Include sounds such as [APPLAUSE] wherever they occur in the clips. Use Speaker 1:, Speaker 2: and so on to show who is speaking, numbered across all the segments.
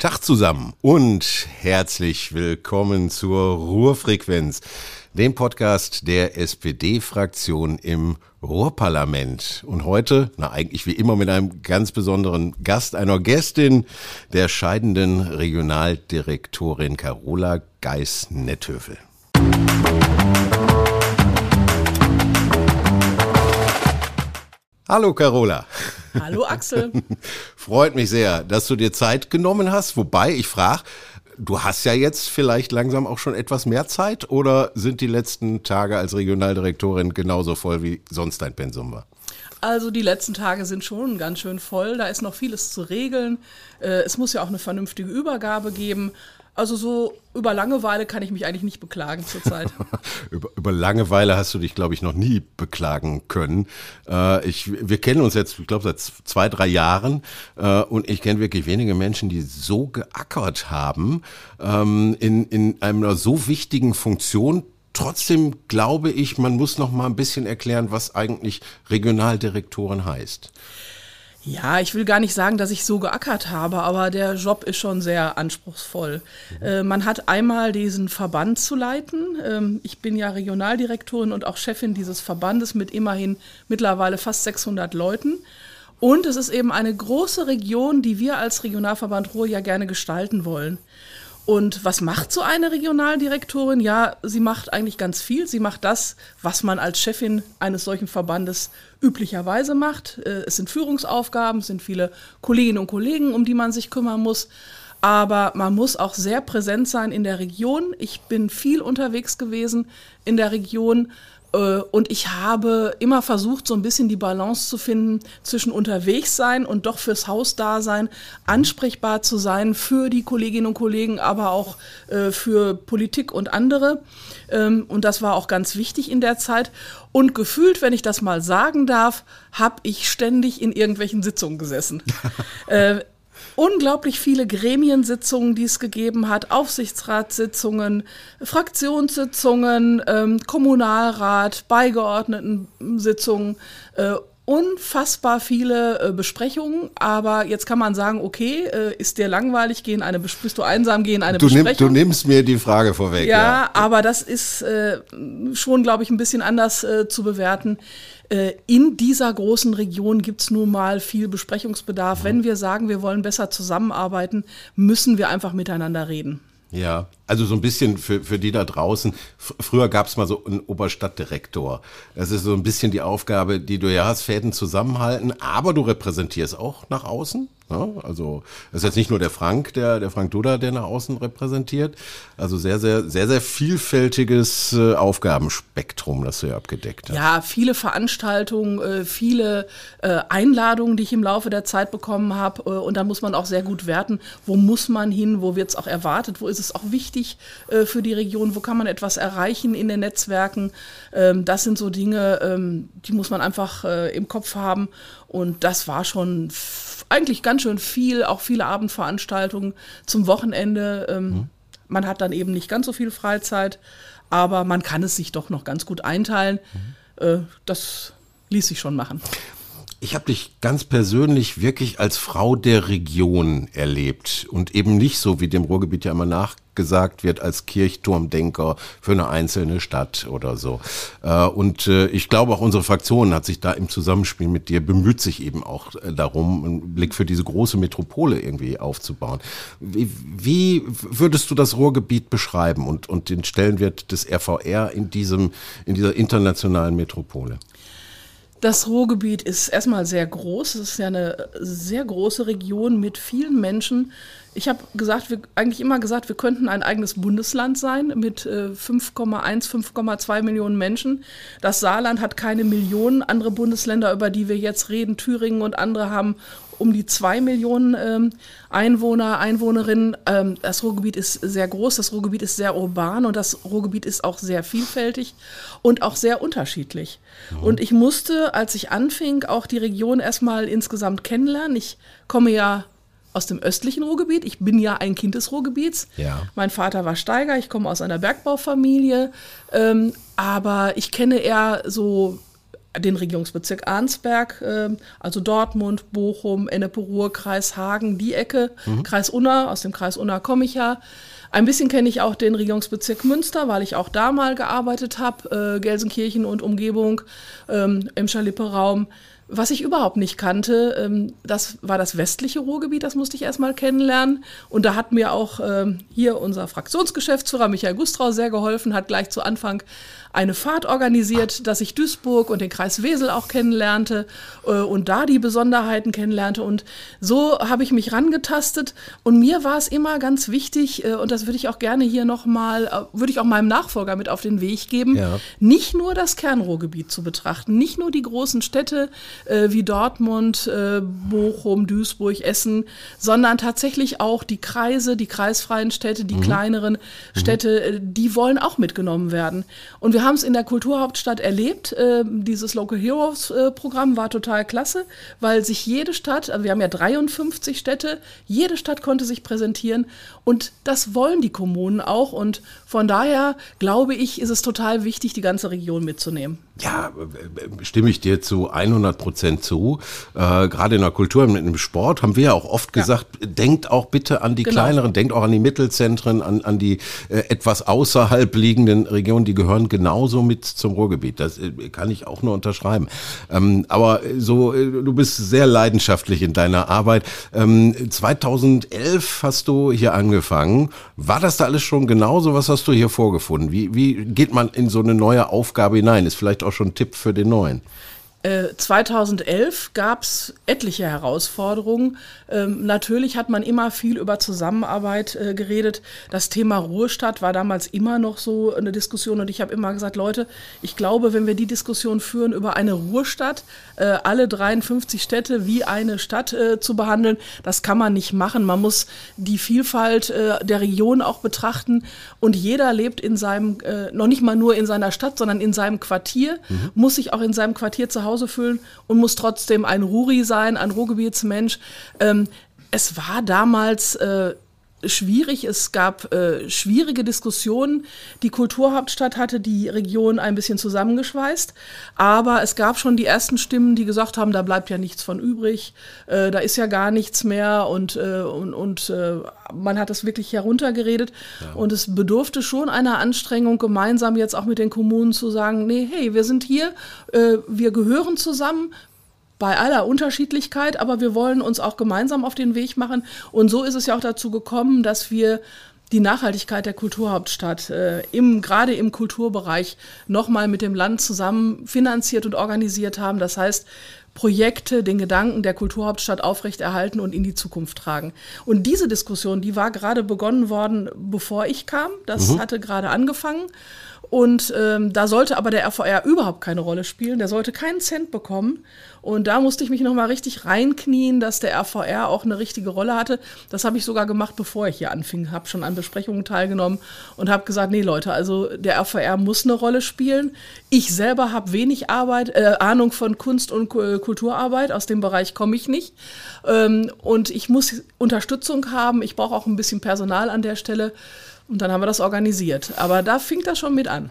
Speaker 1: Tag zusammen und herzlich willkommen zur Ruhrfrequenz, dem Podcast der SPD-Fraktion im Ruhrparlament. Und heute, na eigentlich wie immer mit einem ganz besonderen Gast, einer Gästin, der scheidenden Regionaldirektorin Carola Geis-Netthöfel. Hallo Carola.
Speaker 2: Hallo Axel. [LAUGHS]
Speaker 1: Freut mich sehr, dass du dir Zeit genommen hast. Wobei ich frage, du hast ja jetzt vielleicht langsam auch schon etwas mehr Zeit oder sind die letzten Tage als Regionaldirektorin genauso voll wie sonst dein Pensum war?
Speaker 2: Also die letzten Tage sind schon ganz schön voll. Da ist noch vieles zu regeln. Äh, es muss ja auch eine vernünftige Übergabe geben. Also so über Langeweile kann ich mich eigentlich nicht beklagen zurzeit. [LAUGHS]
Speaker 1: über, über Langeweile hast du dich, glaube ich, noch nie beklagen können. Äh, ich, wir kennen uns jetzt, ich glaube, seit zwei, drei Jahren äh, und ich kenne wirklich wenige Menschen, die so geackert haben ähm, in, in einer so wichtigen Funktion. Trotzdem glaube ich, man muss noch mal ein bisschen erklären, was eigentlich Regionaldirektoren heißt.
Speaker 2: Ja, ich will gar nicht sagen, dass ich so geackert habe, aber der Job ist schon sehr anspruchsvoll. Mhm. Äh, man hat einmal diesen Verband zu leiten. Ähm, ich bin ja Regionaldirektorin und auch Chefin dieses Verbandes mit immerhin mittlerweile fast 600 Leuten. Und es ist eben eine große Region, die wir als Regionalverband Ruhr ja gerne gestalten wollen. Und was macht so eine Regionaldirektorin? Ja, sie macht eigentlich ganz viel. Sie macht das, was man als Chefin eines solchen Verbandes üblicherweise macht. Äh, es sind Führungsaufgaben, es sind viele Kolleginnen und Kollegen, um die man sich kümmern muss. Aber man muss auch sehr präsent sein in der Region. Ich bin viel unterwegs gewesen in der Region und ich habe immer versucht, so ein bisschen die Balance zu finden zwischen unterwegs sein und doch fürs Haus da sein, ansprechbar zu sein für die Kolleginnen und Kollegen, aber auch äh, für Politik und andere. Ähm, und das war auch ganz wichtig in der Zeit. Und gefühlt, wenn ich das mal sagen darf, habe ich ständig in irgendwelchen Sitzungen gesessen. [LAUGHS] äh, unglaublich viele Gremiensitzungen, die es gegeben hat, Aufsichtsratssitzungen, Fraktionssitzungen, ähm, Kommunalrat, Beigeordnetensitzungen, äh, unfassbar viele äh, Besprechungen, aber jetzt kann man sagen, okay, äh, ist dir langweilig, gehen eine bist du einsam, gehen eine
Speaker 1: du
Speaker 2: Besprechung.
Speaker 1: Nimm, du nimmst mir die Frage vorweg.
Speaker 2: Ja, ja. aber das ist äh, schon, glaube ich, ein bisschen anders äh, zu bewerten. Äh, in dieser großen Region gibt es nun mal viel Besprechungsbedarf. Mhm. Wenn wir sagen, wir wollen besser zusammenarbeiten, müssen wir einfach miteinander reden.
Speaker 1: Ja, also so ein bisschen für, für die da draußen. Früher gab es mal so einen Oberstadtdirektor. Das ist so ein bisschen die Aufgabe, die du ja hast, Fäden zusammenhalten, aber du repräsentierst auch nach außen. Ja, also es ist jetzt nicht nur der Frank, der, der Frank Duda, der nach außen repräsentiert. Also sehr, sehr, sehr, sehr vielfältiges äh, Aufgabenspektrum, das du ja abgedeckt hast.
Speaker 2: Ja, viele Veranstaltungen, äh, viele äh, Einladungen, die ich im Laufe der Zeit bekommen habe. Und da muss man auch sehr gut werten, wo muss man hin, wo wird es auch erwartet, wo ist es auch wichtig für die Region, wo kann man etwas erreichen in den Netzwerken. Ähm, das sind so Dinge, ähm, die muss man einfach im Kopf haben. Und das war schon eigentlich ganz schön viel, auch viele Abendveranstaltungen zum Wochenende. Ähm, mhm. Man hat dann eben nicht ganz so viel Freizeit, aber man kann es sich doch noch ganz gut einteilen. Mhm. Äh, das ließ sich schon machen.
Speaker 1: Ich habe dich ganz persönlich wirklich als Frau der Region erlebt und eben nicht so, wie dem Ruhrgebiet ja immer nachgesagt wird, als Kirchturmdenker für eine einzelne Stadt oder so. Äh, und äh, ich glaube, auch unsere Fraktion hat sich da im Zusammenspiel mit dir bemüht sich eben auch äh, darum, einen Blick für diese große Metropole irgendwie aufzubauen. Wie, wie würdest du das Ruhrgebiet beschreiben und, und den Stellenwert des RVR in diesem, in dieser internationalen Metropole?
Speaker 2: Das Ruhrgebiet ist erstmal sehr groß. Es ist ja eine sehr große Region mit vielen Menschen. Ich habe gesagt, wir, eigentlich immer gesagt, wir könnten ein eigenes Bundesland sein mit äh, 5,1, 5,2 Millionen Menschen. Das Saarland hat keine Millionen. Andere Bundesländer, über die wir jetzt reden, Thüringen und andere haben um die zwei Millionen ähm, Einwohner, Einwohnerinnen. Ähm, das Ruhrgebiet ist sehr groß, das Ruhrgebiet ist sehr urban und das Ruhrgebiet ist auch sehr vielfältig und auch sehr unterschiedlich. Mhm. Und ich musste, als ich anfing, auch die Region erstmal insgesamt kennenlernen. Ich komme ja aus dem östlichen Ruhrgebiet. Ich bin ja ein Kind des Ruhrgebiets. Ja. Mein Vater war Steiger, ich komme aus einer Bergbaufamilie. Ähm, aber ich kenne eher so den Regierungsbezirk Arnsberg, äh, also Dortmund, Bochum, Ennepe-Ruhr, Kreis Hagen, die Ecke, mhm. Kreis Unna, aus dem Kreis Unna komme ich ja. Ein bisschen kenne ich auch den Regierungsbezirk Münster, weil ich auch da mal gearbeitet habe, äh, Gelsenkirchen und Umgebung, ähm, im Schalippe-Raum. Was ich überhaupt nicht kannte, ähm, das war das westliche Ruhrgebiet, das musste ich erstmal kennenlernen. Und da hat mir auch ähm, hier unser Fraktionsgeschäftsführer Michael Gustrau sehr geholfen, hat gleich zu Anfang eine Fahrt organisiert, dass ich Duisburg und den Kreis Wesel auch kennenlernte äh, und da die Besonderheiten kennenlernte. Und so habe ich mich rangetastet. Und mir war es immer ganz wichtig, äh, und das würde ich auch gerne hier nochmal, äh, würde ich auch meinem Nachfolger mit auf den Weg geben, ja. nicht nur das Kernruhrgebiet zu betrachten, nicht nur die großen Städte äh, wie Dortmund, äh, Bochum, Duisburg, Essen, sondern tatsächlich auch die Kreise, die kreisfreien Städte, die mhm. kleineren mhm. Städte, äh, die wollen auch mitgenommen werden. Und wir wir haben es in der Kulturhauptstadt erlebt. Äh, dieses Local Heroes äh, Programm war total klasse, weil sich jede Stadt, also wir haben ja 53 Städte, jede Stadt konnte sich präsentieren und das wollen die Kommunen auch. Und von daher glaube ich, ist es total wichtig, die ganze Region mitzunehmen.
Speaker 1: Ja, stimme ich dir zu 100 Prozent zu. Äh, Gerade in der Kultur, im Sport haben wir ja auch oft gesagt, ja. denkt auch bitte an die genau. kleineren, denkt auch an die Mittelzentren, an, an die äh, etwas außerhalb liegenden Regionen, die gehören genauso mit zum Ruhrgebiet. Das äh, kann ich auch nur unterschreiben. Ähm, aber so, äh, du bist sehr leidenschaftlich in deiner Arbeit. Ähm, 2011 hast du hier angefangen. War das da alles schon genauso? Was hast du hier vorgefunden? Wie, wie geht man in so eine neue Aufgabe hinein? Ist vielleicht auch schon ein Tipp für den neuen.
Speaker 2: 2011 gab es etliche Herausforderungen. Ähm, natürlich hat man immer viel über Zusammenarbeit äh, geredet. Das Thema Ruhestadt war damals immer noch so eine Diskussion und ich habe immer gesagt, Leute, ich glaube, wenn wir die Diskussion führen über eine Ruhestadt, äh, alle 53 Städte wie eine Stadt äh, zu behandeln, das kann man nicht machen. Man muss die Vielfalt äh, der Region auch betrachten und jeder lebt in seinem, äh, noch nicht mal nur in seiner Stadt, sondern in seinem Quartier, mhm. muss sich auch in seinem Quartier zu Hause Hause fühlen und muss trotzdem ein Ruri sein, ein Ruhrgebietsmensch. Ähm, es war damals äh, schwierig. Es gab äh, schwierige Diskussionen. Die Kulturhauptstadt hatte die Region ein bisschen zusammengeschweißt, aber es gab schon die ersten Stimmen, die gesagt haben, da bleibt ja nichts von übrig, äh, da ist ja gar nichts mehr und, äh, und, und äh, man hat das wirklich heruntergeredet. Ja. Und es bedurfte schon einer Anstrengung, gemeinsam jetzt auch mit den Kommunen zu sagen, nee, hey, wir sind hier, äh, wir gehören zusammen, bei aller Unterschiedlichkeit, aber wir wollen uns auch gemeinsam auf den Weg machen. Und so ist es ja auch dazu gekommen, dass wir die Nachhaltigkeit der Kulturhauptstadt äh, im, gerade im Kulturbereich nochmal mit dem Land zusammen finanziert und organisiert haben. Das heißt, Projekte den Gedanken der Kulturhauptstadt aufrechterhalten und in die Zukunft tragen. Und diese Diskussion, die war gerade begonnen worden, bevor ich kam. Das mhm. hatte gerade angefangen. Und ähm, da sollte aber der RVR überhaupt keine Rolle spielen. Der sollte keinen Cent bekommen. Und da musste ich mich nochmal richtig reinknien, dass der RVR auch eine richtige Rolle hatte. Das habe ich sogar gemacht, bevor ich hier anfing. Habe schon an Besprechungen teilgenommen und habe gesagt, nee Leute, also der RVR muss eine Rolle spielen. Ich selber habe wenig Arbeit, äh, Ahnung von Kunst und Kulturarbeit. Aus dem Bereich komme ich nicht. Ähm, und ich muss Unterstützung haben. Ich brauche auch ein bisschen Personal an der Stelle. Und dann haben wir das organisiert. Aber da fing das schon mit an.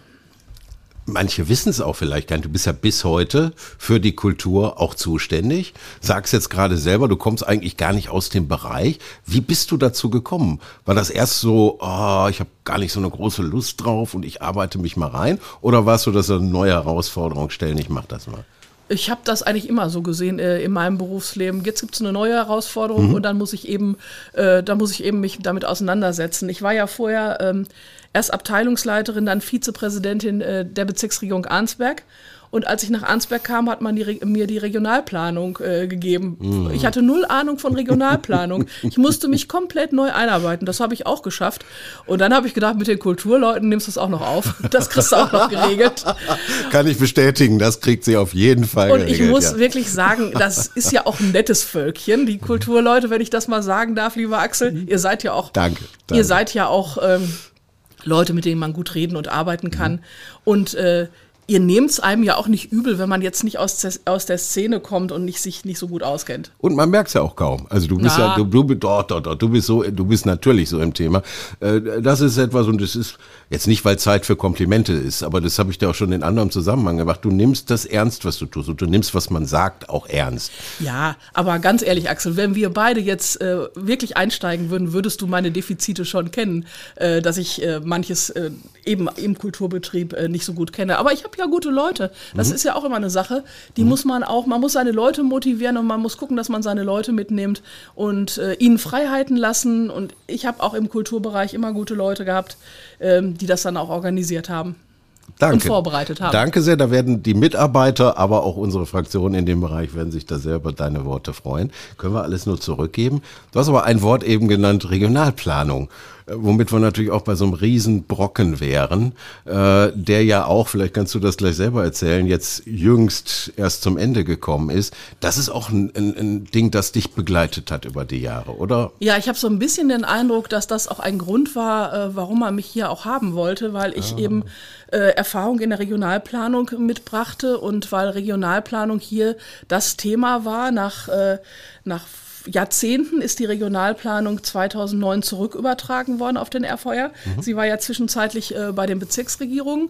Speaker 1: Manche wissen es auch vielleicht gar nicht. Du bist ja bis heute für die Kultur auch zuständig. Sagst jetzt gerade selber, du kommst eigentlich gar nicht aus dem Bereich. Wie bist du dazu gekommen? War das erst so, oh, ich habe gar nicht so eine große Lust drauf und ich arbeite mich mal rein? Oder warst du das eine neue Herausforderung stellen, ich mach das mal?
Speaker 2: Ich habe das eigentlich immer so gesehen äh, in meinem Berufsleben. Jetzt gibt es eine neue Herausforderung mhm. und dann muss ich eben, äh, da muss ich eben mich damit auseinandersetzen. Ich war ja vorher ähm, erst Abteilungsleiterin, dann Vizepräsidentin äh, der Bezirksregierung Arnsberg und als ich nach Arnsberg kam, hat man die, mir die Regionalplanung äh, gegeben. Mhm. Ich hatte null Ahnung von Regionalplanung. ich musste mich komplett neu einarbeiten. Das habe ich auch geschafft. Und dann habe ich gedacht, mit den Kulturleuten nimmst du es auch noch auf. Das kriegst du auch noch geregelt. [LAUGHS]
Speaker 1: Kann ich bestätigen, das kriegt sie auf jeden Fall.
Speaker 2: Und geregelt, ich muss ja. wirklich sagen, das ist ja auch ein nettes Völkchen, die Kulturleute, wenn ich das mal sagen darf, lieber Axel. Mhm. Ihr seid ja auch.
Speaker 1: Danke.
Speaker 2: danke. Ihr seid ja auch ähm, Leute, mit denen man gut reden und arbeiten kann. Mhm. Und äh, ihr nehmt es einem ja auch nicht übel, wenn man jetzt nicht aus, aus der Szene kommt und nicht, sich nicht so gut auskennt.
Speaker 1: Und man merkt es ja auch kaum. Also du bist Na. ja, du, du, doch, doch, doch, du bist so, du bist natürlich so im Thema. Äh, das ist etwas und es ist jetzt nicht, weil Zeit für Komplimente ist, aber das habe ich dir auch schon in anderem Zusammenhang gemacht. Du nimmst das ernst, was du tust und du nimmst, was man sagt, auch ernst.
Speaker 2: Ja, aber ganz ehrlich, Axel, wenn wir beide jetzt äh, wirklich einsteigen würden, würdest du meine Defizite schon kennen, äh, dass ich äh, manches äh, eben im Kulturbetrieb äh, nicht so gut kenne. Aber ich habe ja gute Leute. Das mhm. ist ja auch immer eine Sache. Die mhm. muss man auch, man muss seine Leute motivieren und man muss gucken, dass man seine Leute mitnimmt und äh, ihnen Freiheiten lassen. Und ich habe auch im Kulturbereich immer gute Leute gehabt, ähm, die das dann auch organisiert haben.
Speaker 1: Danke.
Speaker 2: und vorbereitet haben.
Speaker 1: Danke sehr. Da werden die Mitarbeiter, aber auch unsere Fraktionen in dem Bereich werden sich da sehr über deine Worte freuen. Können wir alles nur zurückgeben. Du hast aber ein Wort eben genannt, Regionalplanung womit wir natürlich auch bei so einem Riesenbrocken wären, äh, der ja auch, vielleicht kannst du das gleich selber erzählen, jetzt jüngst erst zum Ende gekommen ist. Das ist auch ein, ein, ein Ding, das dich begleitet hat über die Jahre, oder?
Speaker 2: Ja, ich habe so ein bisschen den Eindruck, dass das auch ein Grund war, äh, warum man mich hier auch haben wollte, weil ich ah. eben äh, Erfahrung in der Regionalplanung mitbrachte und weil Regionalplanung hier das Thema war nach, äh, nach Jahrzehnten ist die Regionalplanung 2009 zurückübertragen worden auf den RVR. Mhm. Sie war ja zwischenzeitlich äh, bei den Bezirksregierungen.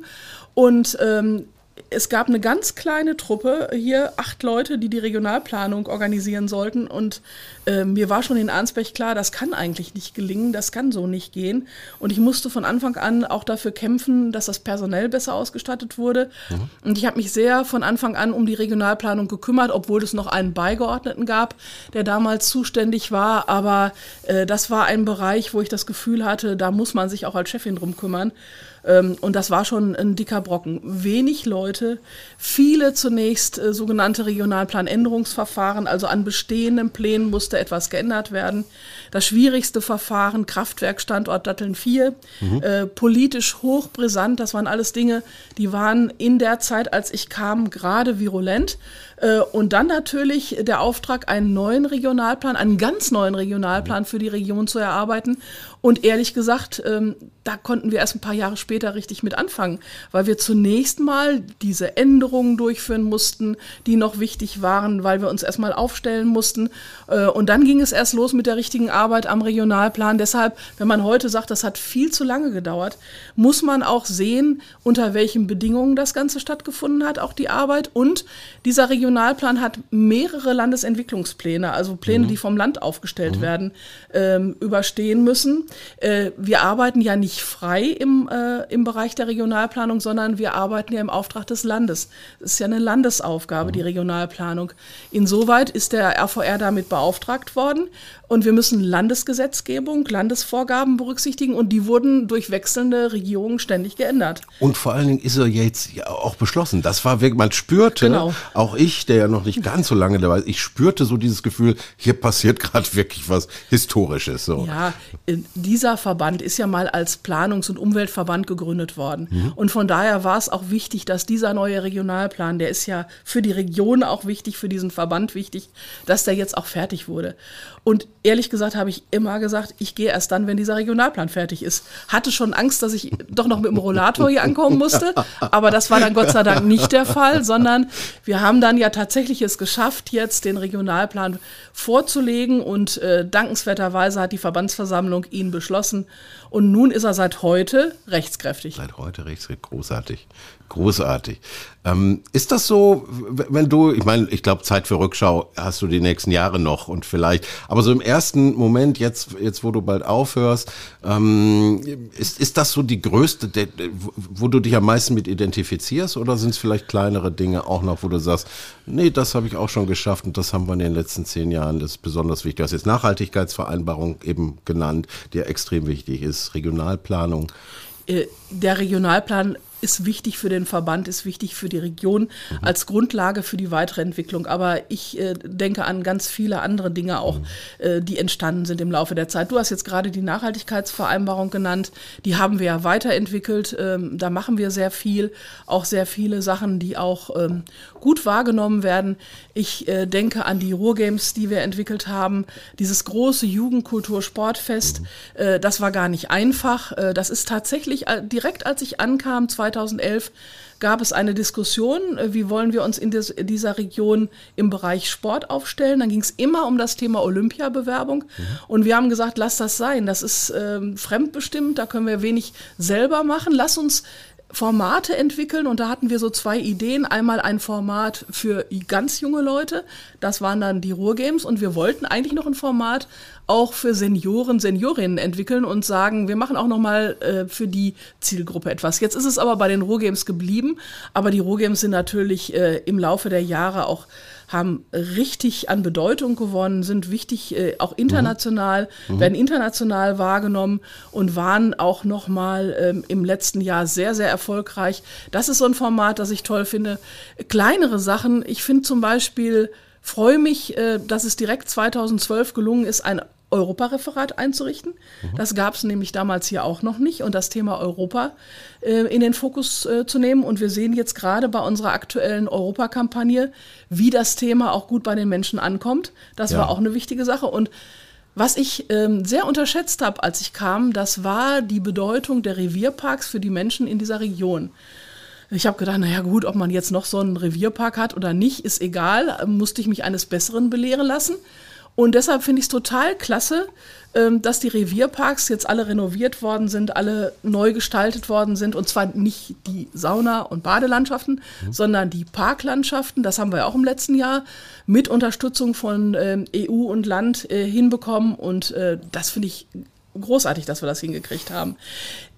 Speaker 2: Und ähm, es gab eine ganz kleine Truppe hier, acht Leute, die die Regionalplanung organisieren sollten. Und äh, mir war schon in Arnsberg klar, das kann eigentlich nicht gelingen, das kann so nicht gehen. Und ich musste von Anfang an auch dafür kämpfen, dass das personell besser ausgestattet wurde. Mhm. Und ich habe mich sehr von Anfang an um die Regionalplanung gekümmert, obwohl es noch einen Beigeordneten gab, der damals zuständig war. Aber äh, das war ein Bereich, wo ich das Gefühl hatte, da muss man sich auch als Chefin drum kümmern. Ähm, und das war schon ein dicker Brocken. Wenig Leute, viele zunächst äh, sogenannte Regionalplanänderungsverfahren, also an bestehenden Plänen musste etwas geändert werden. Das schwierigste Verfahren, Kraftwerkstandort Datteln 4, mhm. äh, politisch hochbrisant, das waren alles Dinge, die waren in der Zeit, als ich kam, gerade virulent. Äh, und dann natürlich der Auftrag, einen neuen Regionalplan, einen ganz neuen Regionalplan für die Region zu erarbeiten. Und ehrlich gesagt, ähm, da konnten wir erst ein paar Jahre später richtig mit anfangen, weil wir zunächst mal diese Änderungen durchführen mussten, die noch wichtig waren, weil wir uns erstmal aufstellen mussten. Äh, und dann ging es erst los mit der richtigen Arbeit am Regionalplan. Deshalb, wenn man heute sagt, das hat viel zu lange gedauert, muss man auch sehen, unter welchen Bedingungen das Ganze stattgefunden hat, auch die Arbeit. Und dieser Regionalplan hat mehrere Landesentwicklungspläne, also Pläne, mhm. die vom Land aufgestellt mhm. werden, ähm, überstehen müssen. Äh, wir arbeiten ja nicht frei im, äh, im Bereich der Regionalplanung, sondern wir arbeiten ja im Auftrag des Landes. Es ist ja eine Landesaufgabe, mhm. die Regionalplanung. Insoweit ist der RVR damit beauftragt worden und wir müssen Landesgesetzgebung, Landesvorgaben berücksichtigen und die wurden durch wechselnde Regierungen ständig geändert.
Speaker 1: Und vor allen Dingen ist er jetzt auch beschlossen. Das war wirklich, man spürte, genau. auch ich, der ja noch nicht ganz so lange dabei ist, ich spürte so dieses Gefühl, hier passiert gerade wirklich was Historisches. So.
Speaker 2: Ja, dieser Verband ist ja mal als Planungs- und Umweltverband gegründet worden. Mhm. Und von daher war es auch wichtig, dass dieser neue Regionalplan, der ist ja für die Region auch wichtig, für diesen Verband wichtig, dass der jetzt auch fertig wurde. Und ehrlich gesagt habe ich immer gesagt, ich gehe erst dann, wenn dieser Regionalplan fertig ist. Hatte schon Angst, dass ich doch noch mit dem Rollator hier ankommen musste, aber das war dann Gott sei Dank nicht der Fall, sondern wir haben dann ja tatsächlich es geschafft, jetzt den Regionalplan vorzulegen und äh, dankenswerterweise hat die Verbandsversammlung ihn beschlossen und nun ist er seit heute rechtskräftig.
Speaker 1: Seit heute rechtskräftig, großartig. Großartig. Ähm, ist das so, wenn du, ich meine, ich glaube, Zeit für Rückschau hast du die nächsten Jahre noch und vielleicht, aber so im ersten Moment, jetzt, jetzt wo du bald aufhörst, ähm, ist, ist das so die größte, wo du dich am meisten mit identifizierst oder sind es vielleicht kleinere Dinge auch noch, wo du sagst, nee, das habe ich auch schon geschafft und das haben wir in den letzten zehn Jahren, das ist besonders wichtig. Du hast jetzt Nachhaltigkeitsvereinbarung eben genannt, die extrem wichtig ist, Regionalplanung.
Speaker 2: Äh, der Regionalplan ist wichtig für den Verband, ist wichtig für die Region mhm. als Grundlage für die weitere Entwicklung. Aber ich äh, denke an ganz viele andere Dinge auch, mhm. äh, die entstanden sind im Laufe der Zeit. Du hast jetzt gerade die Nachhaltigkeitsvereinbarung genannt. Die haben wir ja weiterentwickelt. Ähm, da machen wir sehr viel, auch sehr viele Sachen, die auch ähm, gut wahrgenommen werden. Ich äh, denke an die Ruhrgames, die wir entwickelt haben. Dieses große Jugendkultur-Sportfest, mhm. Äh, das war gar nicht einfach. Äh, das ist tatsächlich äh, direkt, als ich ankam, zwei 2011 gab es eine Diskussion, äh, wie wollen wir uns in des, dieser Region im Bereich Sport aufstellen. Dann ging es immer um das Thema Olympiabewerbung. Mhm. Und wir haben gesagt, lass das sein. Das ist ähm, fremdbestimmt, da können wir wenig selber machen. Lass uns Formate entwickeln und da hatten wir so zwei Ideen. Einmal ein Format für ganz junge Leute, das waren dann die Ruhrgames und wir wollten eigentlich noch ein Format auch für Senioren, Seniorinnen entwickeln und sagen, wir machen auch noch mal äh, für die Zielgruppe etwas. Jetzt ist es aber bei den Ruhrgames geblieben, aber die Ruhrgames sind natürlich äh, im Laufe der Jahre auch haben richtig an Bedeutung gewonnen, sind wichtig äh, auch international, mhm. werden international wahrgenommen und waren auch noch mal ähm, im letzten Jahr sehr, sehr erfolgreich. Das ist so ein Format, das ich toll finde. Kleinere Sachen, ich finde zum Beispiel, freue mich, äh, dass es direkt 2012 gelungen ist, ein Europareferat einzurichten. Mhm. Das gab es nämlich damals hier auch noch nicht und das Thema Europa äh, in den Fokus äh, zu nehmen. Und wir sehen jetzt gerade bei unserer aktuellen Europakampagne, wie das Thema auch gut bei den Menschen ankommt. Das ja. war auch eine wichtige Sache. Und was ich ähm, sehr unterschätzt habe, als ich kam, das war die Bedeutung der Revierparks für die Menschen in dieser Region. Ich habe gedacht, naja gut, ob man jetzt noch so einen Revierpark hat oder nicht, ist egal. Musste ich mich eines Besseren belehren lassen. Und deshalb finde ich es total klasse, ähm, dass die Revierparks jetzt alle renoviert worden sind, alle neu gestaltet worden sind. Und zwar nicht die Sauna- und Badelandschaften, mhm. sondern die Parklandschaften. Das haben wir auch im letzten Jahr mit Unterstützung von ähm, EU und Land äh, hinbekommen. Und äh, das finde ich großartig, dass wir das hingekriegt haben.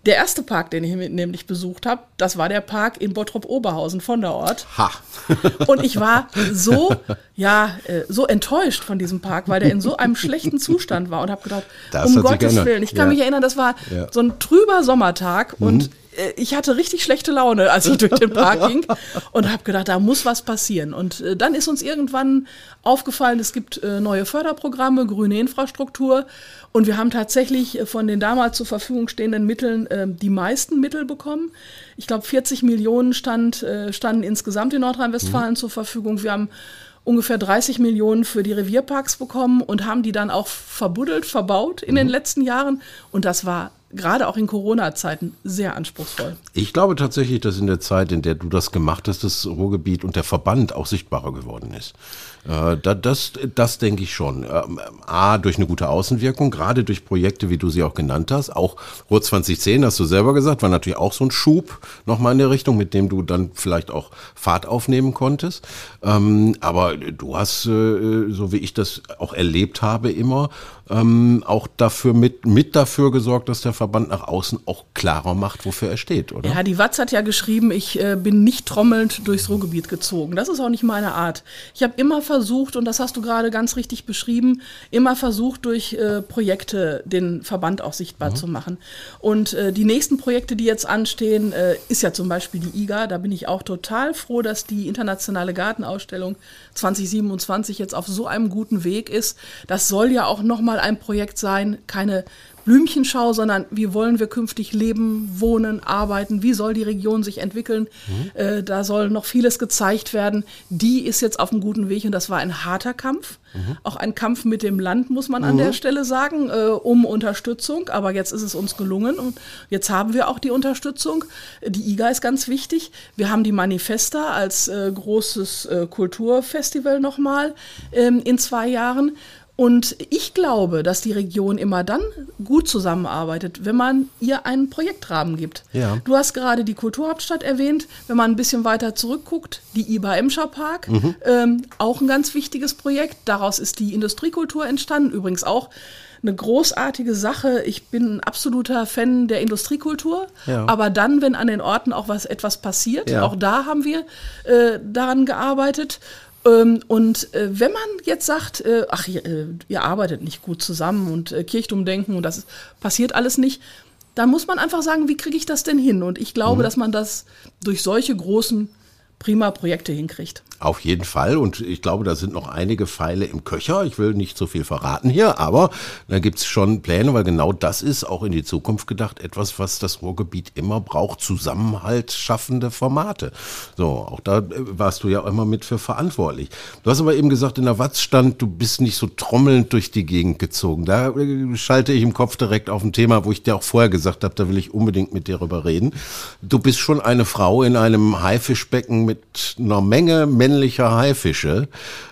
Speaker 2: Der erste Park, den ich nämlich besucht habe, das war der Park in Bottrop-Oberhausen von der Ort. Ha. [LAUGHS] Und ich war so, ja, äh, so enttäuscht von diesem Park, weil der in so einem schlechten Zustand war und habe gedacht, das um Gottes Willen. Ich kann ja. mich erinnern, das war ja. so ein trüber Sommertag mhm. und äh, ich hatte richtig schlechte Laune, als ich [LAUGHS] durch den Park ging und habe gedacht, da muss was passieren. Und äh, dann ist uns irgendwann aufgefallen, es gibt äh, neue Förderprogramme, grüne Infrastruktur und wir haben tatsächlich von den damals zur Verfügung stehenden Mitteln die meisten Mittel bekommen. Ich glaube, 40 Millionen stand, standen insgesamt in Nordrhein-Westfalen mhm. zur Verfügung. Wir haben ungefähr 30 Millionen für die Revierparks bekommen und haben die dann auch verbuddelt, verbaut in mhm. den letzten Jahren. Und das war gerade auch in Corona-Zeiten sehr anspruchsvoll.
Speaker 1: Ich glaube tatsächlich, dass in der Zeit, in der du das gemacht hast, das Ruhrgebiet und der Verband auch sichtbarer geworden ist. Äh, das, das denke ich schon. Ähm, A, durch eine gute Außenwirkung, gerade durch Projekte, wie du sie auch genannt hast. Auch Ruhr 2010, hast du selber gesagt, war natürlich auch so ein Schub nochmal in der Richtung, mit dem du dann vielleicht auch Fahrt aufnehmen konntest. Ähm, aber du hast, äh, so wie ich das auch erlebt habe, immer ähm, auch dafür mit, mit dafür gesorgt, dass der Verband nach außen auch klarer macht, wofür er steht, oder?
Speaker 2: Ja, die Watz hat ja geschrieben, ich äh, bin nicht trommelnd durchs Ruhrgebiet gezogen. Das ist auch nicht meine Art. Ich habe immer versucht, und das hast du gerade ganz richtig beschrieben, immer versucht, durch äh, Projekte den Verband auch sichtbar mhm. zu machen. Und äh, die nächsten Projekte, die jetzt anstehen, äh, ist ja zum Beispiel die IGA. Da bin ich auch total froh, dass die internationale Gartenausstellung 2027 jetzt auf so einem guten Weg ist. Das soll ja auch nochmal ein Projekt sein, keine Blümchenschau, sondern wie wollen wir künftig leben, wohnen, arbeiten, wie soll die Region sich entwickeln. Mhm. Äh, da soll noch vieles gezeigt werden. Die ist jetzt auf einem guten Weg und das war ein harter Kampf. Mhm. Auch ein Kampf mit dem Land, muss man an mhm. der Stelle sagen, äh, um Unterstützung. Aber jetzt ist es uns gelungen und jetzt haben wir auch die Unterstützung. Die IGA ist ganz wichtig. Wir haben die Manifesta als äh, großes äh, Kulturfestival nochmal ähm, in zwei Jahren. Und ich glaube, dass die Region immer dann gut zusammenarbeitet, wenn man ihr einen Projektrahmen gibt. Ja. Du hast gerade die Kulturhauptstadt erwähnt. Wenn man ein bisschen weiter zurückguckt, die IBA Emscher Park, mhm. ähm, auch ein ganz wichtiges Projekt. Daraus ist die Industriekultur entstanden. Übrigens auch eine großartige Sache. Ich bin ein absoluter Fan der Industriekultur. Ja. Aber dann, wenn an den Orten auch was etwas passiert, ja. auch da haben wir äh, daran gearbeitet. Ähm, und äh, wenn man jetzt sagt, äh, ach, ihr, äh, ihr, arbeitet nicht gut zusammen und Kirchtumdenken und das passiert alles nicht, dann muss man einfach sagen, wie kriege ich das denn hin? Und ich glaube, mhm. dass man das durch solche großen prima Projekte hinkriegt.
Speaker 1: Auf jeden Fall. Und ich glaube, da sind noch einige Pfeile im Köcher. Ich will nicht so viel verraten hier, aber da gibt's schon Pläne, weil genau das ist auch in die Zukunft gedacht etwas, was das Ruhrgebiet immer braucht. Zusammenhalt schaffende Formate. So, auch da äh, warst du ja immer mit für verantwortlich. Du hast aber eben gesagt, in der Watz stand, du bist nicht so trommelnd durch die Gegend gezogen. Da äh, schalte ich im Kopf direkt auf ein Thema, wo ich dir auch vorher gesagt habe, da will ich unbedingt mit dir darüber reden. Du bist schon eine Frau in einem Haifischbecken mit einer Menge männlicher Haifische.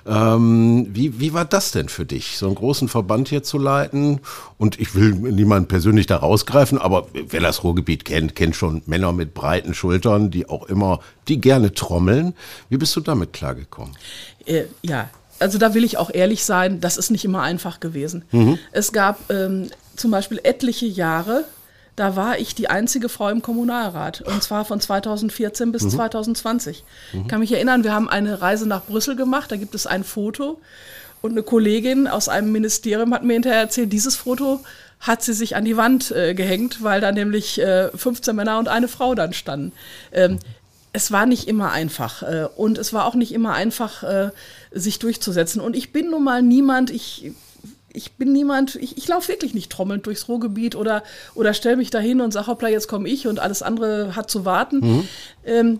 Speaker 1: Ähm, wie, wie war das denn für dich, so einen großen Verband hier zu leiten? Und ich will niemanden persönlich da rausgreifen, aber wer das Ruhrgebiet kennt, kennt schon Männer mit breiten Schultern, die auch immer, die gerne trommeln. Wie bist du damit klargekommen?
Speaker 2: Äh, ja, also da will ich auch ehrlich sein, das ist nicht immer einfach gewesen. Mhm. Es gab ähm, zum Beispiel etliche Jahre, da war ich die einzige Frau im Kommunalrat. Und zwar von 2014 bis mhm. 2020. Mhm. Ich kann mich erinnern, wir haben eine Reise nach Brüssel gemacht. Da gibt es ein Foto. Und eine Kollegin aus einem Ministerium hat mir hinterher erzählt, dieses Foto hat sie sich an die Wand äh, gehängt, weil da nämlich äh, 15 Männer und eine Frau dann standen. Ähm, es war nicht immer einfach äh, und es war auch nicht immer einfach, äh, sich durchzusetzen. Und ich bin nun mal niemand, ich ich bin niemand, ich, ich laufe wirklich nicht trommelnd durchs Ruhrgebiet oder, oder stelle mich dahin und sage, hoppla, jetzt komme ich und alles andere hat zu warten. Mhm. Ähm,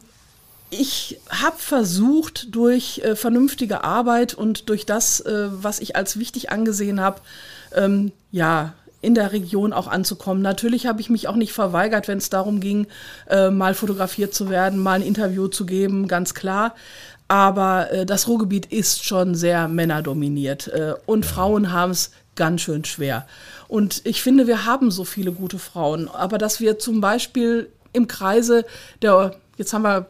Speaker 2: ich habe versucht, durch äh, vernünftige Arbeit und durch das, äh, was ich als wichtig angesehen habe, ähm, ja, in der Region auch anzukommen. Natürlich habe ich mich auch nicht verweigert, wenn es darum ging, äh, mal fotografiert zu werden, mal ein Interview zu geben, ganz klar. Aber äh, das Ruhrgebiet ist schon sehr männerdominiert äh, und. Frauen haben es ganz schön schwer. Und ich finde, wir haben so viele gute Frauen. Aber dass wir zum Beispiel im Kreise der, jetzt haben wir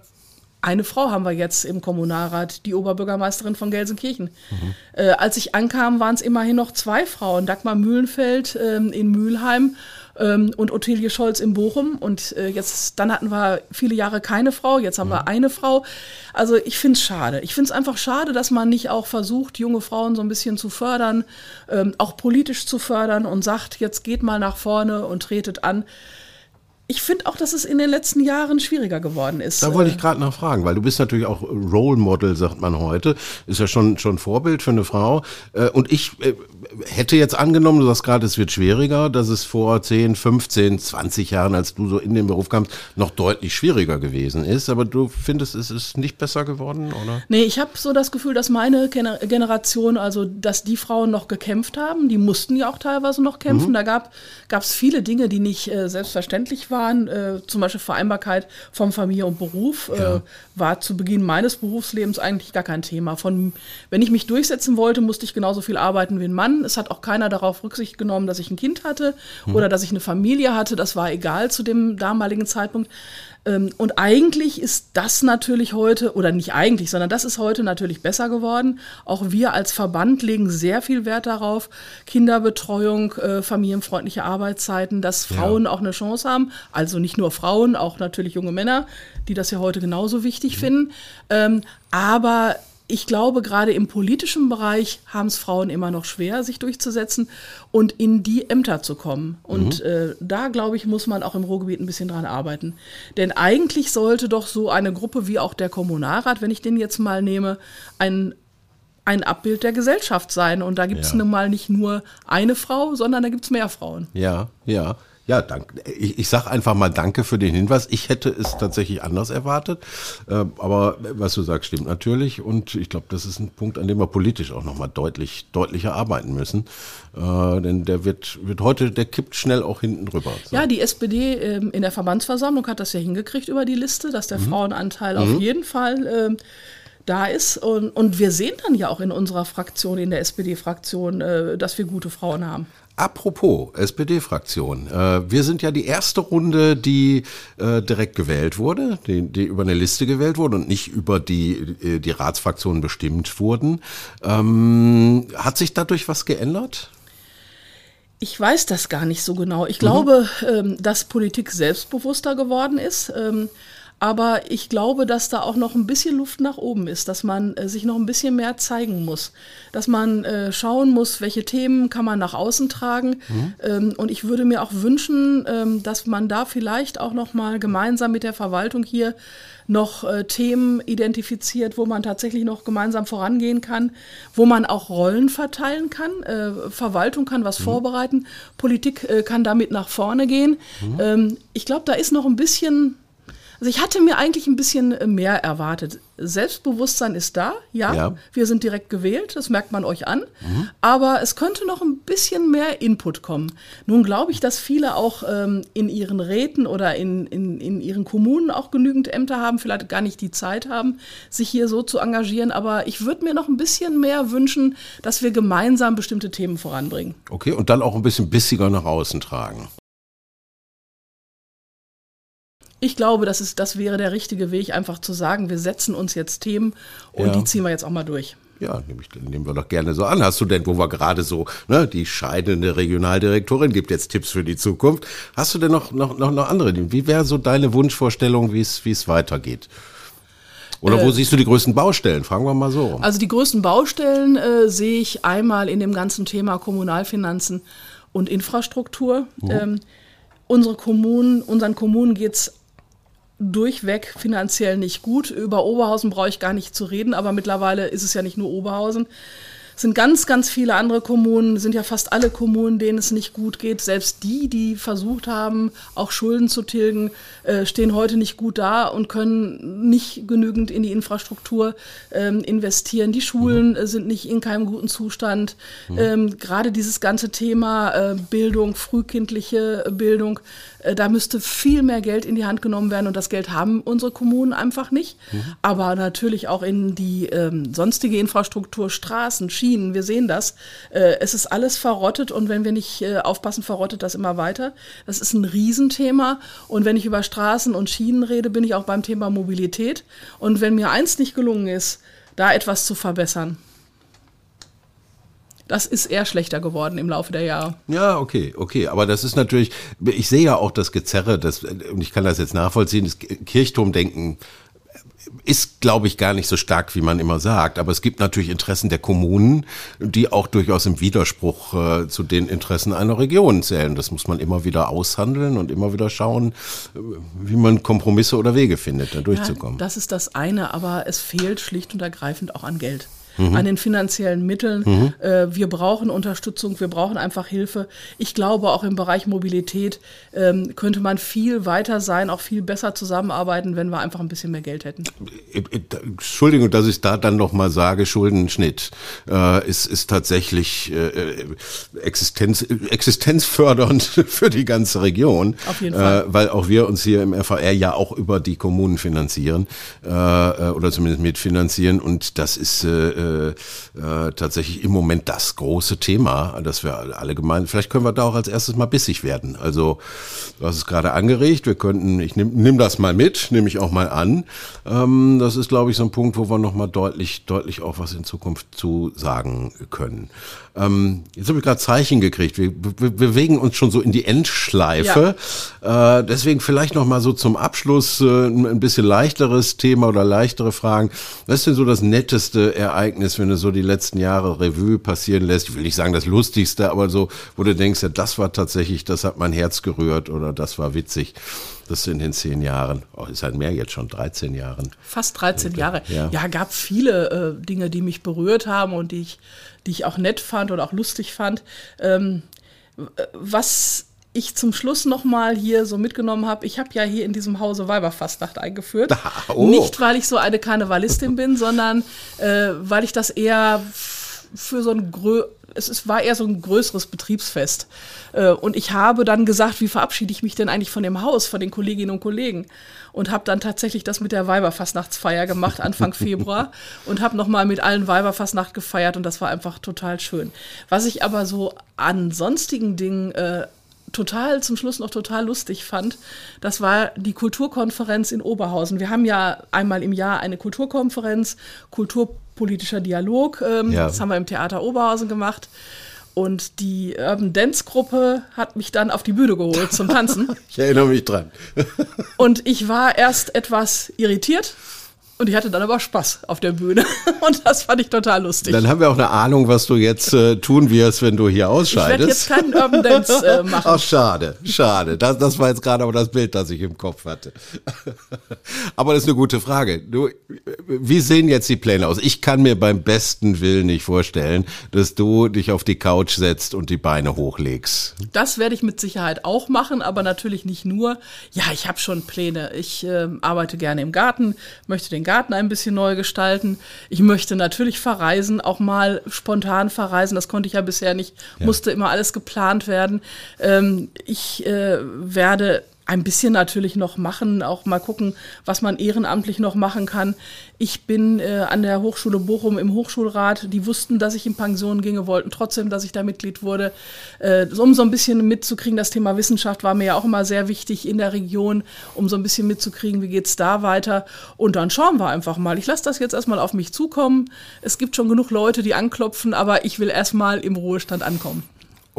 Speaker 2: eine Frau haben wir jetzt im Kommunalrat, die Oberbürgermeisterin von Gelsenkirchen. Mhm. Äh, als ich ankam, waren es immerhin noch zwei Frauen. Dagmar Mühlenfeld ähm, in Mülheim ähm, und Ottilie Scholz in Bochum. Und äh, jetzt, dann hatten wir viele Jahre keine Frau, jetzt haben mhm. wir eine Frau. Also ich finde es schade. Ich finde es einfach schade, dass man nicht auch versucht, junge Frauen so ein bisschen zu fördern, ähm, auch politisch zu fördern und sagt, jetzt geht mal nach vorne und tretet an ich finde auch, dass es in den letzten Jahren schwieriger geworden ist.
Speaker 1: Da wollte ich gerade nachfragen, weil du bist natürlich auch Role Model, sagt man heute. Ist ja schon, schon Vorbild für eine Frau. Äh, und ich äh, hätte jetzt angenommen, du sagst gerade, es wird schwieriger, dass es vor 10, 15, 20 Jahren, als du so in den Beruf kamst, noch deutlich schwieriger gewesen ist. Aber du findest, es ist nicht besser geworden, oder?
Speaker 2: Nee, ich habe so das Gefühl, dass meine Generation, also dass die Frauen noch gekämpft haben, die mussten ja auch teilweise noch kämpfen. Mhm. Da gab es viele Dinge, die nicht äh, selbstverständlich waren äh, zum Beispiel Vereinbarkeit von Familie und Beruf, äh, ja. äh, war zu Beginn meines Berufslebens eigentlich gar kein Thema. Von, wenn ich mich durchsetzen wollte, musste ich genauso viel arbeiten wie ein Mann. Es hat auch keiner darauf Rücksicht genommen, dass ich ein Kind hatte hm. oder dass ich eine Familie hatte. Das war egal zu dem damaligen Zeitpunkt. Ähm, und eigentlich ist das natürlich heute, oder nicht eigentlich, sondern das ist heute natürlich besser geworden. Auch wir als Verband legen sehr viel Wert darauf, Kinderbetreuung, äh, familienfreundliche Arbeitszeiten, dass Frauen ja. auch eine Chance haben. Also nicht nur Frauen, auch natürlich junge Männer, die das ja heute genauso wichtig mhm. finden. Ähm, aber ich glaube, gerade im politischen Bereich haben es Frauen immer noch schwer, sich durchzusetzen und in die Ämter zu kommen. Und mhm. äh, da, glaube ich, muss man auch im Ruhrgebiet ein bisschen dran arbeiten. Denn eigentlich sollte doch so eine Gruppe wie auch der Kommunalrat, wenn ich den jetzt mal nehme, ein ein Abbild der Gesellschaft sein. Und da gibt es ja. nun mal nicht nur eine Frau, sondern da gibt es mehr Frauen.
Speaker 1: Ja, ja. Ja, danke. Ich, ich sage einfach mal Danke für den Hinweis. Ich hätte es tatsächlich anders erwartet. Äh, aber was du sagst, stimmt natürlich. Und ich glaube, das ist ein Punkt, an dem wir politisch auch nochmal deutlich, deutlicher arbeiten müssen. Äh, denn der wird, wird heute, der kippt schnell auch hinten drüber.
Speaker 2: So. Ja, die SPD ähm, in der Verbandsversammlung hat das ja hingekriegt über die Liste, dass der mhm. Frauenanteil mhm. auf jeden Fall ähm, da ist. Und, und wir sehen dann ja auch in unserer Fraktion, in der SPD-Fraktion, äh, dass wir gute Frauen haben.
Speaker 1: Apropos SPD-Fraktion. Äh, wir sind ja die erste Runde, die äh, direkt gewählt wurde, die, die, über eine Liste gewählt wurde und nicht über die, äh, die Ratsfraktionen bestimmt wurden. Ähm, hat sich dadurch was geändert?
Speaker 2: Ich weiß das gar nicht so genau. Ich mhm. glaube, ähm, dass Politik selbstbewusster geworden ist. Ähm, Aber ich glaube, dass da auch noch ein bisschen Luft nach oben ist, dass man äh, sich noch ein bisschen mehr zeigen muss, dass man äh, schauen muss, welche Themen kann man nach außen tragen. Mhm. Ähm, und ich würde mir auch wünschen, ähm, dass man da vielleicht auch noch mal gemeinsam mit der Verwaltung hier noch äh, Themen identifiziert, wo man tatsächlich noch gemeinsam vorangehen kann, wo man auch Rollen verteilen kann. Äh, Verwaltung kann was mhm. vorbereiten, Politik äh, kann damit nach vorne gehen. Mhm. Ähm, ich glaube, da ist noch ein bisschen also ich hatte mir eigentlich ein bisschen äh, mehr erwartet. Selbstbewusstsein ist da, ja. ja. Wir sind direkt gewählt, das merkt man euch an. Mhm. Aber es könnte noch ein bisschen mehr Input kommen. Nun glaube ich, dass viele auch ähm, in ihren Räten oder in, in, in ihren Kommunen auch genügend Ämter haben, vielleicht gar nicht die Zeit haben, sich hier so zu engagieren. Aber ich würde mir noch ein bisschen mehr wünschen, dass wir gemeinsam bestimmte Themen voranbringen.
Speaker 1: Okay, und dann auch ein bisschen bissiger nach außen tragen.
Speaker 2: Ich glaube, das, ist, das wäre der richtige Weg, einfach zu sagen, wir setzen uns jetzt Themen und ja. die ziehen wir jetzt auch mal durch.
Speaker 1: Ja, nehm ich, nehmen wir doch gerne so an. Hast du denn, wo wir gerade so, ne, die scheidende Regionaldirektorin gibt jetzt Tipps für die Zukunft. Hast du denn noch, noch, noch, noch andere? Wie wäre so deine Wunschvorstellung, wie es, weitergeht? Oder wo äh, siehst du die größten Baustellen? Fragen wir mal so.
Speaker 2: Also die größten Baustellen äh, sehe ich einmal in dem ganzen Thema Kommunalfinanzen und Infrastruktur. Mhm. Ähm, unsere Kommunen, unseren Kommunen geht es durchweg finanziell nicht gut. Über Oberhausen brauche ich gar nicht zu reden, aber mittlerweile ist es ja nicht nur Oberhausen. Es sind ganz, ganz viele andere Kommunen, sind ja fast alle Kommunen, denen es nicht gut geht. Selbst die, die versucht haben, auch Schulden zu tilgen, äh, stehen heute nicht gut da und können nicht genügend in die Infrastruktur ähm, investieren. Die Schulen mhm. sind nicht in keinem guten Zustand. Mhm. Ähm, Gerade dieses ganze Thema äh, Bildung, frühkindliche Bildung, äh, da müsste viel mehr Geld in die Hand genommen werden und das Geld haben unsere Kommunen einfach nicht. Mhm. Aber natürlich auch in die ähm, sonstige Infrastruktur, Straßen, Schienen, wir sehen das. Äh, es ist alles verrottet und wenn wir nicht äh, aufpassen, verrottet das immer weiter. Das ist ein Riesenthema und wenn ich über Straßen und Schienen rede, bin ich auch beim Thema Mobilität. Und wenn mir eins nicht gelungen ist, da etwas zu verbessern, das ist eher schlechter geworden im Laufe der Jahre.
Speaker 1: Ja, okay, okay. Aber das ist natürlich, ich sehe ja auch das Gezerre, das, und ich kann das jetzt nachvollziehen, das Kirchturmdenken ist, glaube ich, gar nicht so stark, wie man immer sagt. Aber es gibt natürlich Interessen der Kommunen, die auch durchaus im Widerspruch äh, zu den Interessen einer Region zählen. Das muss man immer wieder aushandeln und immer wieder schauen, äh, wie man Kompromisse oder Wege findet, da durchzukommen.
Speaker 2: Ja, das ist das eine, aber es fehlt schlicht und ergreifend auch an Geld mhm. an den finanziellen Mitteln. Mhm. Äh, wir brauchen Unterstützung, wir brauchen einfach Hilfe. Ich glaube, auch im Bereich Mobilität ähm, könnte man viel weiter sein, auch viel besser zusammenarbeiten, wenn wir einfach ein bisschen mehr Geld hätten.
Speaker 1: Äh, äh, Entschuldigung, dass ich da dann noch mal sage, Schuldenschnitt äh, ist, ist tatsächlich äh, Existenz, existenzfördernd [LAUGHS] für die ganze Region. Auf jeden Fall. Äh, weil auch wir uns hier im FAR ja auch über die Kommunen finanzieren äh, oder zumindest mitfinanzieren und das ist äh, äh, äh, tatsächlich im Moment das große Thema, das wir alle gemeint. Vielleicht können wir da auch als erstes mal bissig werden. Also du hast es gerade angeregt, wir könnten, ich nimm, nimm das mal mit, nehme ich auch mal an. Ähm, das ist, glaube ich, so ein Punkt, wo wir nochmal deutlich, deutlich auch was in Zukunft zu sagen können. Ähm, jetzt habe ich gerade Zeichen gekriegt. Wir, wir, bewegen uns schon so in die Endschleife. Ja. Äh, deswegen vielleicht noch mal so zum Abschluss äh, ein bisschen leichteres Thema oder leichtere Fragen. Was ist denn so das netteste Ereignis, wenn du so die letzten Jahre Revue passieren lässt? Ich will nicht sagen das lustigste, aber so, wo du denkst, ja, das war tatsächlich, das hat mein Herz gerührt oder das war witzig. Das in den zehn Jahren, oh, ist halt mehr jetzt schon, 13 Jahren.
Speaker 2: Fast 13 Jahre. Ja, ja gab viele äh, Dinge, die mich berührt haben und die ich, die ich auch nett fand oder auch lustig fand. Ähm, was ich zum Schluss noch mal hier so mitgenommen habe, ich habe ja hier in diesem Hause Weiberfastnacht eingeführt. [LAUGHS] Oh. Nicht, weil ich so eine Karnevalistin bin, sondern äh, weil ich das eher für so ein grö es ist, war eher so ein größeres Betriebsfest. Äh, und ich habe dann gesagt, wie verabschiede ich mich denn eigentlich von dem Haus, von den Kolleginnen und Kollegen? Und habe dann tatsächlich das mit der Weiberfastnachtsfeier gemacht, Anfang [LAUGHS] Februar. Und habe nochmal mit allen Weiberfastnacht gefeiert und das war einfach total schön. Was ich aber so an sonstigen Dingen äh, total zum Schluss noch total lustig fand, das war die Kulturkonferenz in Oberhausen. Wir haben ja einmal im Jahr eine Kulturkonferenz, kulturpolitischer Dialog. Ähm, ja. Das haben wir im Theater Oberhausen gemacht. Und die Urban Dance Gruppe hat mich dann auf die Bühne geholt zum Tanzen. [LAUGHS]
Speaker 1: ich erinnere mich dran.
Speaker 2: und ich war erst etwas irritiert, und ich hatte dann aber Spaß auf der Bühne. [LAUGHS] Und das fand ich total lustig.
Speaker 1: Dann haben wir auch eine Ahnung, was du jetzt äh, tun wirst, wenn du hier ausscheidest.
Speaker 2: Ich werde jetzt keinen Urban Dance äh, [LAUGHS] machen.
Speaker 1: Ach, schade, schade. Das, das war jetzt gerade aber das Bild, das ich im Kopf hatte. [LAUGHS] aber das ist eine gute Frage. Du, wie sehen jetzt die Pläne aus? Ich kann mir beim besten Willen nicht vorstellen, dass du dich auf die Couch setzt und die Beine hochlegst.
Speaker 2: Das werde ich mit Sicherheit auch machen, aber natürlich nicht nur. Ja, ich habe schon Pläne. Ich äh, arbeite gerne im Garten, möchte den Garten ein bisschen neu gestalten. Ich möchte natürlich verreisen, auch mal spontan verreisen. Das konnte ich ja bisher nicht, ja. musste immer alles geplant werden. Ähm, ich äh, werde ein bisschen natürlich noch machen, auch mal gucken, was man ehrenamtlich noch machen kann. Ich bin äh, an der Hochschule Bochum im Hochschulrat. Die wussten, dass ich in Pension ginge, wollten trotzdem, dass ich da Mitglied wurde. Äh, um so ein bisschen mitzukriegen, das Thema Wissenschaft war mir ja auch immer sehr wichtig in der Region, um so ein bisschen mitzukriegen, wie geht's da weiter. Und dann schauen wir einfach mal. Ich lasse das jetzt erstmal auf mich zukommen. Es gibt schon genug Leute, die anklopfen, aber ich will erstmal im Ruhestand ankommen.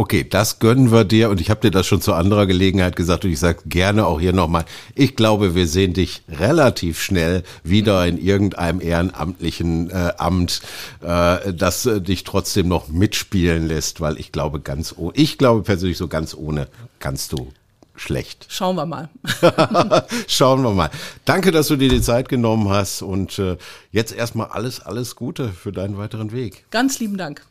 Speaker 1: Okay, das gönnen wir dir und ich habe dir das schon zu anderer Gelegenheit gesagt und ich sage gerne auch hier nochmal, ich glaube, wir sehen dich relativ schnell wieder in irgendeinem ehrenamtlichen äh, Amt, äh, das äh, dich trotzdem noch mitspielen lässt, weil ich glaube ganz ohne, ich glaube persönlich so ganz ohne kannst du schlecht.
Speaker 2: Schauen wir mal. [LAUGHS]
Speaker 1: Schauen wir mal. Danke, dass du dir die Zeit genommen hast und äh, jetzt erstmal alles, alles Gute für deinen weiteren Weg.
Speaker 2: Ganz lieben Dank.